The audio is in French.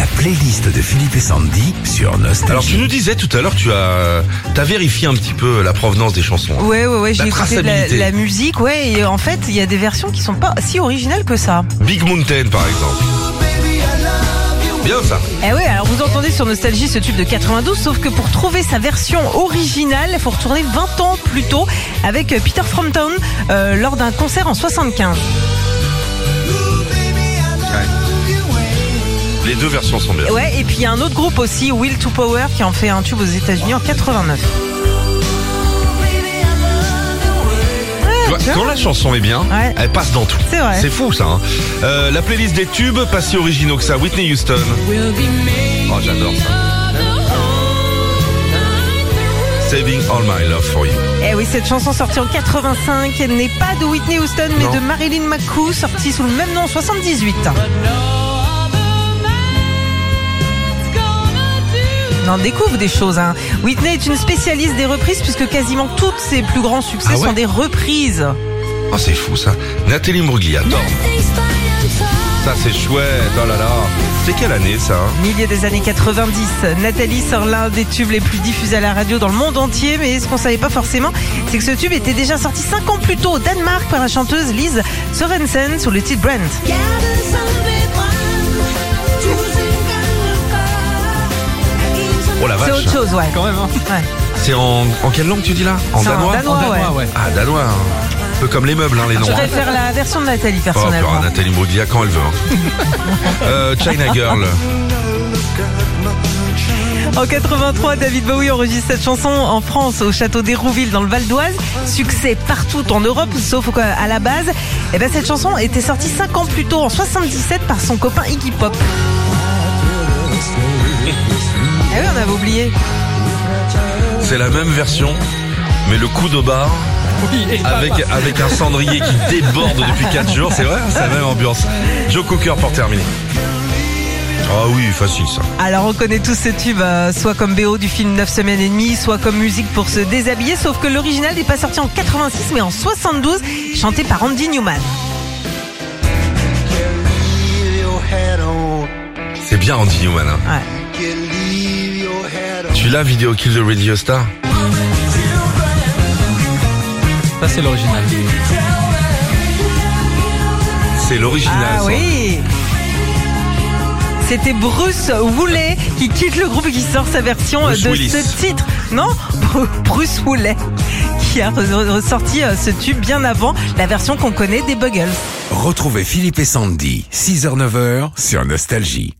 La playlist de Philippe et Sandy sur Nostalgie. Alors tu nous disais tout à l'heure, tu as, as vérifié un petit peu la provenance des chansons. hein. Ouais, ouais, ouais, j'ai La écouté de la, traçabilité. la musique, ouais, et en fait, il y a des versions qui sont pas si originales que ça. Big Mountain par exemple. Bien ça. Eh ouais, alors vous entendez sur Nostalgie ce tube de 92, sauf que pour trouver sa version originale, il faut retourner 20 ans plus tôt avec Peter Frampton euh, lors d'un concert en 75. Deux versions sont bien. Ouais, et puis il y a un autre groupe aussi, Will to Power, qui en fait un tube aux États-Unis en 89. Tu vois, tu vois quand la chanson est bien, Ouais. elle passe dans tout. C'est vrai. C'est fou ça. hein. Euh, la playlist des tubes, pas si originaux que ça. Whitney Houston. Oh j'adore ça. Saving All My Love For You. Eh oui, cette chanson sortie en 85 elle n'est pas de Whitney Houston, mais Non. de Marilyn McCoo, sortie sous le même nom en 78. En découvre des choses. Hein. Whitney est une spécialiste des reprises puisque quasiment tous ses plus grands succès Ah ouais sont des reprises. Oh c'est fou ça. Nathalie Mbruglia, Torn. Ça c'est chouette. Oh là là. C'est quelle année ça hein Milieu des années 90, Nathalie sort l'un des tubes les plus diffusés à la radio dans le monde entier, mais ce qu'on savait pas forcément, c'est que ce tube était déjà sorti 5 ans plus tôt au Danemark par la chanteuse Lise Sorensen sous le titre Brent. Autre chose, ouais. Quand même, hein. Ouais. C'est en, en quelle langue tu dis là En C'est en danois danois, En danois, ouais. ouais. Ah danois. hein. Un peu comme les meubles hein, les noms. Je hein. préfère la version de Nathalie Oh, personnellement. Nathalie Mbruglia quand elle veut. hein. Euh, China Girl. En 83, David Bowie enregistre cette chanson en France au château d'Hérouville dans le Val d'Oise. Succès partout en Europe, sauf qu'à la base, eh ben, cette chanson était sortie 5 ans plus tôt, en 77, par son copain Iggy Pop. Ah oui, on avait oublié. C'est la même version, mais le coup de barre Oui, avec, avec un cendrier qui déborde depuis 4 jours. C'est vrai, c'est la même ambiance. Joe Cooker pour terminer. Ah oui, facile ça. Alors on connaît tous ce tube, euh, soit comme BO du film 9 semaines et demie, soit comme musique pour se déshabiller, sauf que l'original n'est pas sorti en 86 mais en 72, chanté par Andy Newman. Bien Andy Newman. hein. Ouais. Tu l'as vidéo Kill the Radio Star ça c'est l'original. C'est l'original. Ah ça. oui C'était Bruce Woolley qui quitte le groupe et qui sort sa version Bruce de Willis. ce titre. Non Bruce Woolley qui a re- ressorti euh, ce tube bien avant la version qu'on connaît des Buggles. Retrouvez Philippe et Sandy, 6h-9h sur Nostalgie.